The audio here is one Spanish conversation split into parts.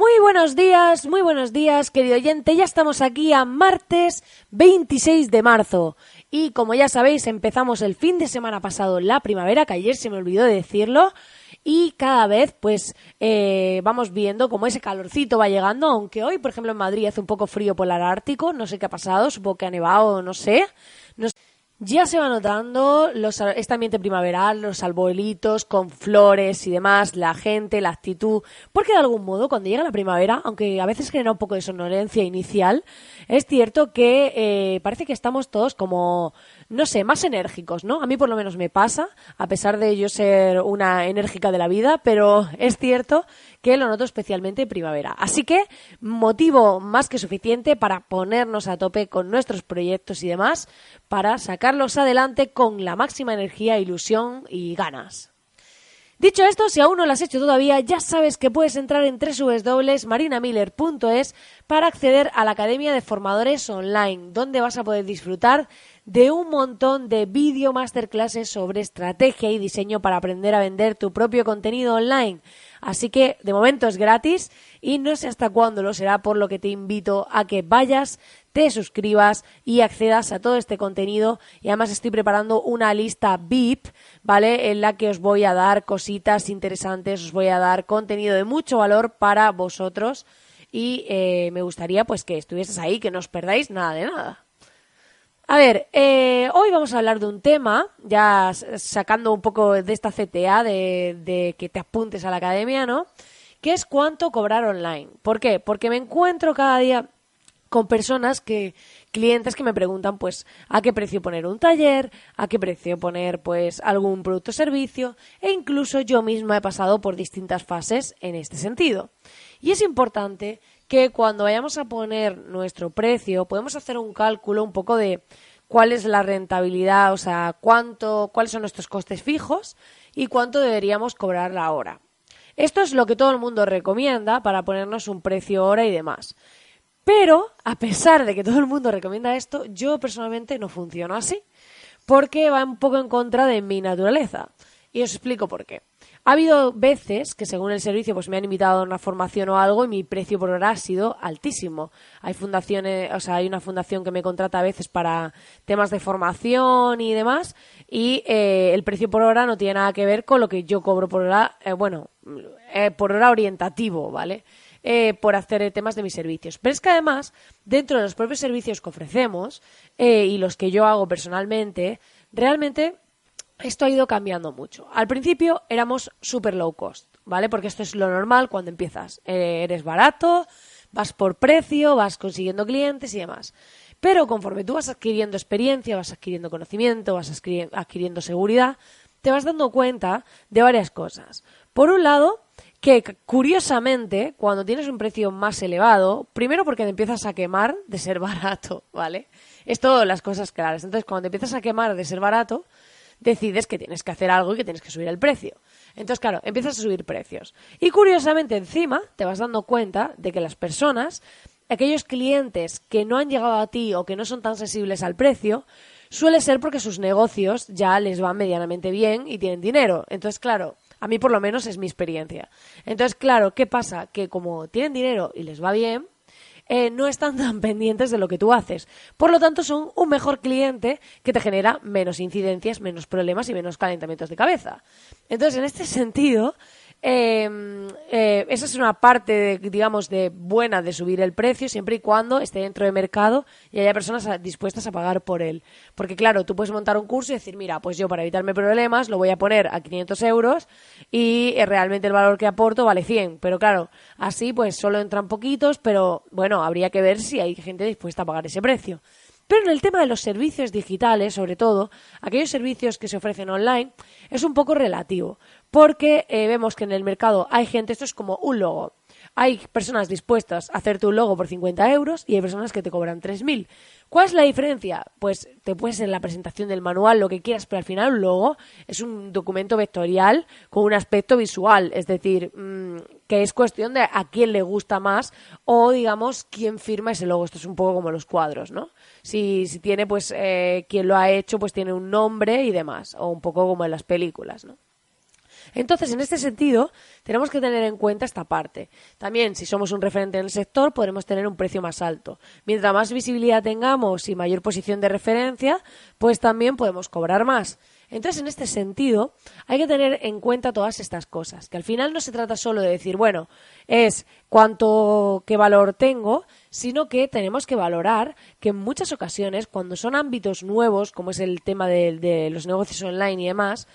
Muy buenos días, muy buenos días, querido oyente. Ya estamos aquí a martes 26 de marzo. Y como ya sabéis, empezamos el fin de semana pasado la primavera, que ayer se me olvidó de decirlo. Y cada vez, pues, eh, vamos viendo cómo ese calorcito va llegando. Aunque hoy, por ejemplo, en Madrid hace un poco frío polar ártico. No sé qué ha pasado, supongo que ha nevado. No sé. Ya se va notando los, este ambiente primaveral, los arbolitos con flores y demás, la gente, la actitud, porque de algún modo cuando llega la primavera, aunque a veces genera un poco de sonolencia inicial, es cierto que eh, parece que estamos todos como, no sé, más enérgicos, ¿no? A mí por lo menos me pasa, a pesar de yo ser una enérgica de la vida, pero es cierto que lo noto especialmente en primavera. Así que motivo más que suficiente para ponernos a tope con nuestros proyectos y demás, para sacarlos adelante con la máxima energía, ilusión y ganas. Dicho esto, si aún no lo has hecho todavía, ya sabes que puedes entrar en www.marinamiller.es para acceder a la Academia de Formadores Online, donde vas a poder disfrutar de un montón de vídeo masterclasses sobre estrategia y diseño para aprender a vender tu propio contenido online. Así que de momento es gratis y no sé hasta cuándo lo será, por lo que te invito a que vayas, te suscribas y accedas a todo este contenido. Y además estoy preparando una lista VIP, ¿vale? En la que os voy a dar cositas interesantes, os voy a dar contenido de mucho valor para vosotros. Y eh, me gustaría pues que estuvieses ahí, que no os perdáis nada de nada. A ver, eh, hoy vamos a hablar de un tema, ya sacando un poco de esta CTA, de, de, que te apuntes a la academia, ¿no? Que es cuánto cobrar online. ¿Por qué? Porque me encuentro cada día con personas que, clientes que me preguntan, pues, a qué precio poner un taller, a qué precio poner, pues, algún producto o servicio, e incluso yo misma he pasado por distintas fases en este sentido. Y es importante que cuando vayamos a poner nuestro precio, podemos hacer un cálculo un poco de cuál es la rentabilidad, o sea, cuánto, cuáles son nuestros costes fijos y cuánto deberíamos cobrar la hora. Esto es lo que todo el mundo recomienda para ponernos un precio hora y demás. Pero, a pesar de que todo el mundo recomienda esto, yo personalmente no funciono así, porque va un poco en contra de mi naturaleza. Y os explico por qué. Ha habido veces que según el servicio pues me han invitado a una formación o algo y mi precio por hora ha sido altísimo. Hay fundaciones, o sea, hay una fundación que me contrata a veces para temas de formación y demás y eh, el precio por hora no tiene nada que ver con lo que yo cobro por hora, eh, bueno, eh, por hora orientativo, ¿vale? por hacer temas de mis servicios. Pero es que además, dentro de los propios servicios que ofrecemos y los que yo hago personalmente, realmente esto ha ido cambiando mucho. Al principio éramos super low cost, ¿vale? Porque esto es lo normal cuando empiezas. Eh, eres barato, vas por precio, vas consiguiendo clientes y demás. Pero conforme tú vas adquiriendo experiencia, vas adquiriendo conocimiento, vas adquiriendo seguridad, te vas dando cuenta de varias cosas. Por un lado, que curiosamente, cuando tienes un precio más elevado, primero porque te empiezas a quemar de ser barato, ¿vale? Esto las cosas claras. Entonces, cuando te empiezas a quemar de ser barato, decides que tienes que hacer algo y que tienes que subir el precio. Entonces, claro, empiezas a subir precios. Y curiosamente, encima, te vas dando cuenta de que las personas, aquellos clientes que no han llegado a ti o que no son tan sensibles al precio, suele ser porque sus negocios ya les van medianamente bien y tienen dinero. Entonces, claro, a mí por lo menos es mi experiencia. Entonces, claro, ¿qué pasa? Que como tienen dinero y les va bien, eh, no están tan pendientes de lo que tú haces. Por lo tanto, son un mejor cliente que te genera menos incidencias, menos problemas y menos calentamientos de cabeza. Entonces, en este sentido, Em, eh, esa es una parte, digamos, de buena de subir el precio siempre y cuando esté dentro de mercado y haya personas dispuestas a pagar por él. Porque, claro, tú puedes montar un curso y decir, mira, pues yo para evitarme problemas lo voy a poner a 500 euros y eh, realmente el valor que aporto vale 100. Pero, claro, así pues solo entran poquitos, pero bueno, habría que ver si hay gente dispuesta a pagar ese precio. Pero en el tema de los servicios digitales, sobre todo, aquellos servicios que se ofrecen online, es un poco relativo porque eh, vemos que en el mercado hay gente, esto es como un logo. Hay personas dispuestas a hacerte un logo por 50 euros y hay personas que te cobran 3.000. ¿Cuál es la diferencia? Pues te puedes en la presentación del manual lo que quieras, pero al final un logo es un documento vectorial con un aspecto visual, es decir, mm, que es cuestión de a quién le gusta más o digamos quién firma ese logo. Esto es un poco como los cuadros, ¿no? Si, si tiene pues eh, quien lo ha hecho pues tiene un nombre y demás, o un poco como en las películas, ¿no? Entonces, en este sentido, tenemos que tener en cuenta esta parte. También, si somos un referente en el sector, podremos tener un precio más alto. Mientras más visibilidad tengamos y mayor posición de referencia, pues también podemos cobrar más. Entonces, en este sentido, hay que tener en cuenta todas estas cosas, que al final no se trata solo de decir, bueno, es cuánto, qué valor tengo, sino que tenemos que valorar que en muchas ocasiones, cuando son ámbitos nuevos, como es el tema de, de los negocios online y demás,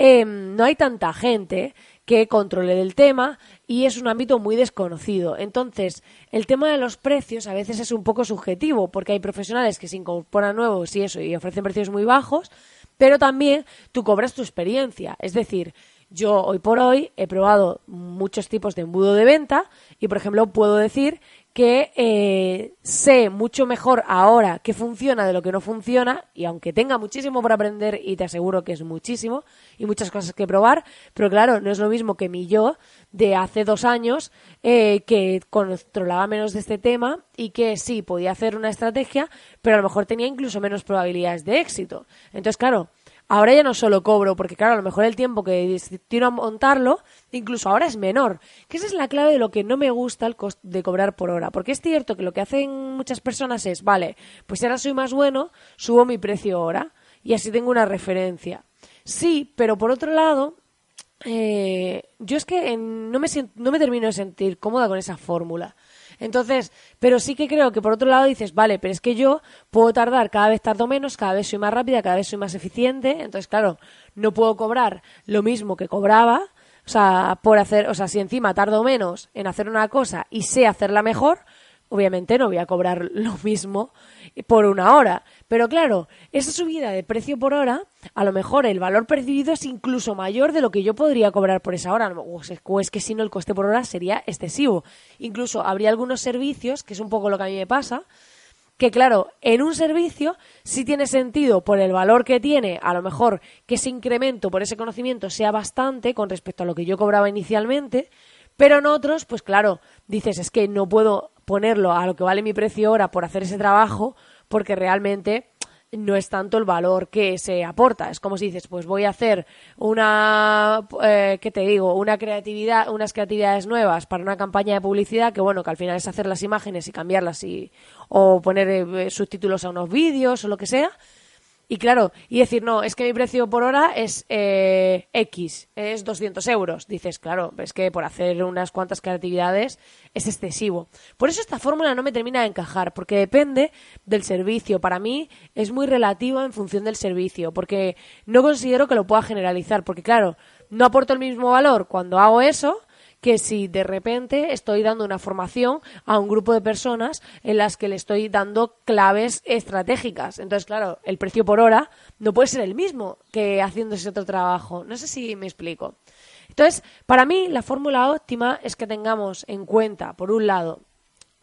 Em, no hay tanta gente que controle el tema y es un ámbito muy desconocido. Entonces, el tema de los precios a veces es un poco subjetivo porque hay profesionales que se incorporan nuevos y eso y ofrecen precios muy bajos, pero también tú cobras tu experiencia. Es decir, yo hoy por hoy he probado muchos tipos de embudo de venta y, por ejemplo, puedo decir que eh, sé mucho mejor ahora qué funciona de lo que no funciona y aunque tenga muchísimo por aprender y te aseguro que es muchísimo y muchas cosas que probar, pero claro, no es lo mismo que mi yo de hace dos años eh, que controlaba menos de este tema y que sí podía hacer una estrategia, pero a lo mejor tenía incluso menos probabilidades de éxito. Entonces, claro, Ahora ya no solo cobro, porque claro, a lo mejor el tiempo que tiro a montarlo, incluso ahora es menor. Que esa es la clave de lo que no me gusta el de cobrar por hora. Porque es cierto que lo que hacen muchas personas es, vale, pues ahora soy más bueno, subo mi precio hora y así tengo una referencia. Sí, pero por otro lado, eh, yo es que no, me no me termino de sentir cómoda con esa fórmula. Entonces, pero sí que creo que por otro lado dices, vale, pero es que yo puedo tardar, cada vez tardo menos, cada vez soy más rápida, cada vez soy más eficiente, entonces claro, no puedo cobrar lo mismo que cobraba, o sea, por hacer, o sea, si encima tardo menos en hacer una cosa y sé hacerla mejor, obviamente no voy a cobrar lo mismo por una hora. Pero claro, esa subida de precio por hora, a lo mejor el valor percibido es incluso mayor de lo que yo podría cobrar por esa hora. O es que si no, el coste por hora sería excesivo. Incluso habría algunos servicios, que es un poco lo que a mí me pasa, que claro, en un servicio sí tiene sentido por el valor que tiene, a lo mejor que ese incremento por ese conocimiento sea bastante con respecto a lo que yo cobraba inicialmente, pero en otros, pues claro, dices, es que no puedo ponerlo a lo que vale mi precio hora por hacer ese trabajo, porque realmente no es tanto el valor que se aporta. Es como si dices, pues voy a hacer una, eh, ¿qué te digo? Una creatividad, unas creatividades nuevas para una campaña de publicidad que, bueno, que al final es hacer las imágenes y cambiarlas y, o poner eh, subtítulos a unos vídeos o lo que sea. Y claro, y decir, no, es que mi precio por hora es eh, X, es 200 euros. Dices, claro, es que por hacer unas cuantas creatividades es excesivo. Por eso esta fórmula no me termina de encajar, porque depende del servicio. Para mí es muy relativo en función del servicio, porque no considero que lo pueda generalizar, porque claro, no aporto el mismo valor cuando hago eso que si de repente estoy dando una formación a un grupo de personas en las que le estoy dando claves estratégicas. Entonces, claro, el precio por hora no puede ser el mismo que haciendo ese otro trabajo. No sé si me explico. Entonces, para mí, la fórmula óptima es que tengamos en cuenta, por un lado,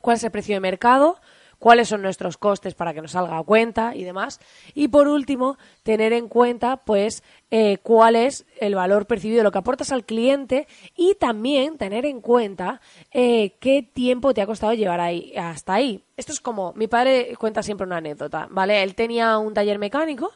cuál es el precio de mercado, cuáles son nuestros costes para que nos salga a cuenta y demás. Y por último, tener en cuenta, pues, eh, cuál es el valor percibido, lo que aportas al cliente y también tener en cuenta eh, qué tiempo te ha costado llevar ahí, hasta ahí. Esto es como, mi padre cuenta siempre una anécdota, ¿vale? Él tenía un taller mecánico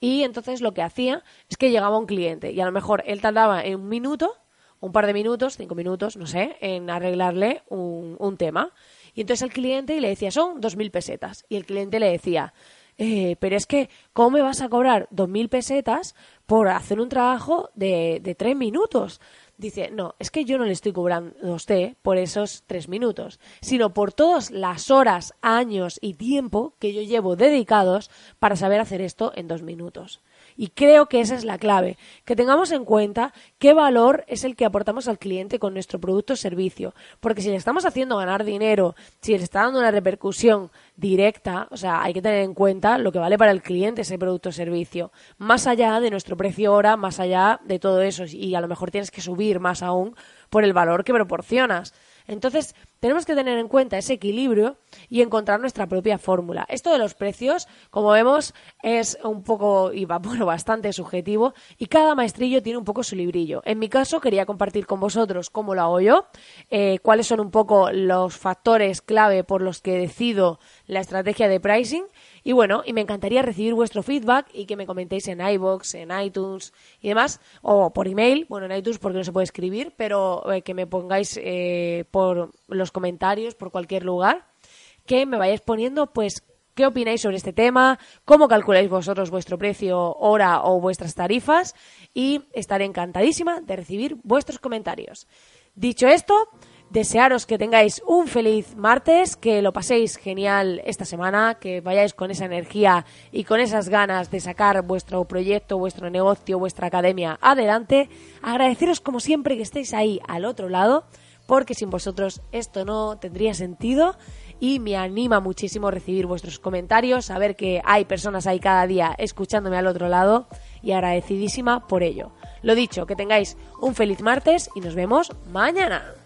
y entonces lo que hacía es que llegaba un cliente y a lo mejor él tardaba en un minuto, un par de minutos, cinco minutos, no sé, en arreglarle un, un tema. Y entonces el cliente le decía, son dos mil pesetas. Y el cliente le decía, eh, pero es que, ¿cómo me vas a cobrar dos mil pesetas por hacer un trabajo de, de tres minutos? Dice, no, es que yo no le estoy cobrando a usted por esos tres minutos, sino por todas las horas, años y tiempo que yo llevo dedicados para saber hacer esto en dos minutos. Y creo que esa es la clave, que tengamos en cuenta qué valor es el que aportamos al cliente con nuestro producto o servicio. Porque si le estamos haciendo ganar dinero, si le está dando una repercusión directa, o sea, hay que tener en cuenta lo que vale para el cliente ese producto o servicio, más allá de nuestro precio hora, más allá de todo eso, y a lo mejor tienes que subir más aún por el valor que proporcionas. Entonces, tenemos que tener en cuenta ese equilibrio y encontrar nuestra propia fórmula. Esto de los precios, como vemos, es un poco, y bueno, bastante subjetivo, y cada maestrillo tiene un poco su librillo. En mi caso, quería compartir con vosotros cómo lo hago yo, eh, cuáles son un poco los factores clave por los que decido la estrategia de pricing y bueno, y me encantaría recibir vuestro feedback y que me comentéis en iBox, en iTunes y demás, o por email, bueno, en iTunes porque no se puede escribir, pero eh, que me pongáis eh, por comentarios, por cualquier lugar, que me vayáis poniendo, pues, qué opináis sobre este tema, cómo calculáis vosotros vuestro precio hora o vuestras tarifas y estaré encantadísima de recibir vuestros comentarios. Dicho esto, desearos que tengáis un feliz martes, que lo paséis genial esta semana, que vayáis con esa energía y con esas ganas de sacar vuestro proyecto, vuestro negocio, vuestra academia adelante. Agradeceros como siempre que estéis ahí al otro lado, porque sin vosotros esto no tendría sentido y me anima muchísimo recibir vuestros comentarios, saber que hay personas ahí cada día escuchándome al otro lado y agradecidísima por ello. Lo dicho, que tengáis un feliz martes y nos vemos mañana.